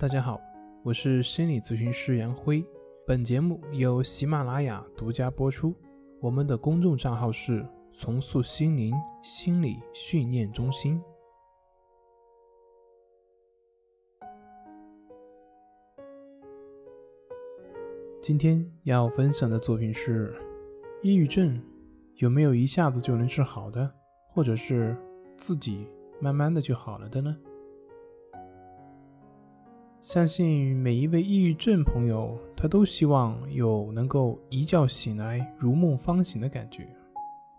大家好，我是心理咨询师杨辉。本节目由喜马拉雅独家播出。我们的公众账号是“重塑心灵心理训练中心”。今天要分享的作品是：抑郁症有没有一下子就能治好的，或者是自己慢慢的就好了的呢？相信每一位抑郁症朋友，他都希望有能够一觉醒来如梦方醒的感觉，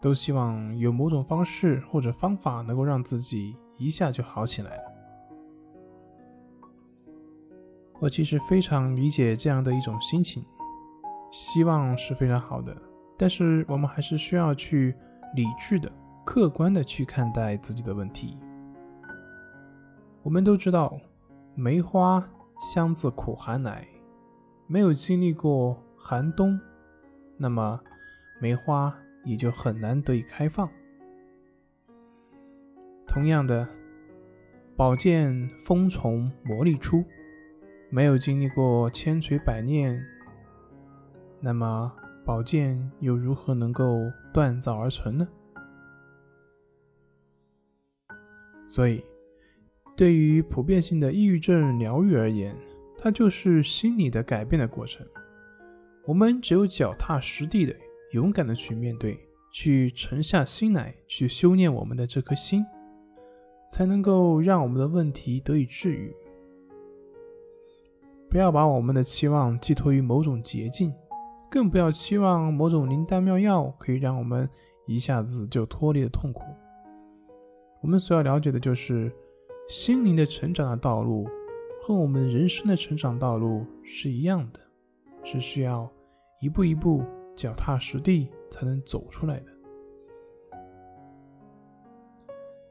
都希望有某种方式或者方法能够让自己一下就好起来。我其实非常理解这样的一种心情，希望是非常好的，但是我们还是需要去理智的、客观的去看待自己的问题。我们都知道。梅花香自苦寒来，没有经历过寒冬，那么梅花也就很难得以开放。同样的，宝剑锋从磨砺出，没有经历过千锤百炼，那么宝剑又如何能够锻造而成呢？所以。对于普遍性的抑郁症疗愈而言，它就是心理的改变的过程。我们只有脚踏实地的、勇敢的去面对，去沉下心来，去修炼我们的这颗心，才能够让我们的问题得以治愈。不要把我们的期望寄托于某种捷径，更不要期望某种灵丹妙药可以让我们一下子就脱离了痛苦。我们所要了解的就是。心灵的成长的道路和我们人生的成长道路是一样的，是需要一步一步脚踏实地才能走出来的。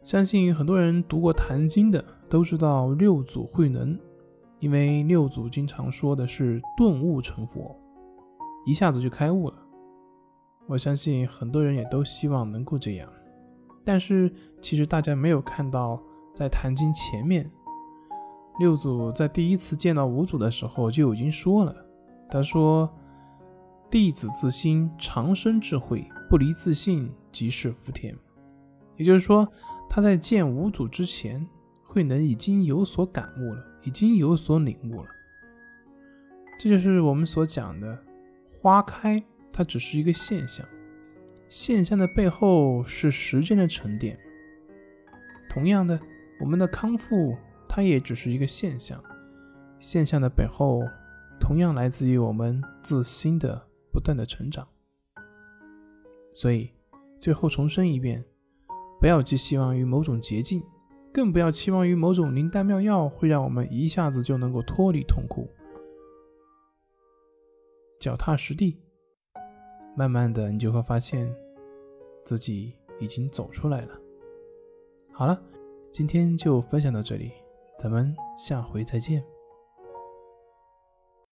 相信很多人读过《坛经》的都知道六祖慧能，因为六祖经常说的是顿悟成佛，一下子就开悟了。我相信很多人也都希望能够这样，但是其实大家没有看到。在《坛经》前面，六祖在第一次见到五祖的时候就已经说了：“他说，弟子自心长生智慧，不离自信即是福田。”也就是说，他在见五祖之前，慧能已经有所感悟了，已经有所领悟了。这就是我们所讲的，花开它只是一个现象，现象的背后是时间的沉淀。同样的。我们的康复，它也只是一个现象，现象的背后，同样来自于我们自心的不断的成长。所以，最后重申一遍：不要寄希望于某种捷径，更不要期望于某种灵丹妙药会让我们一下子就能够脱离痛苦。脚踏实地，慢慢的，你就会发现自己已经走出来了。好了。今天就分享到这里，咱们下回再见。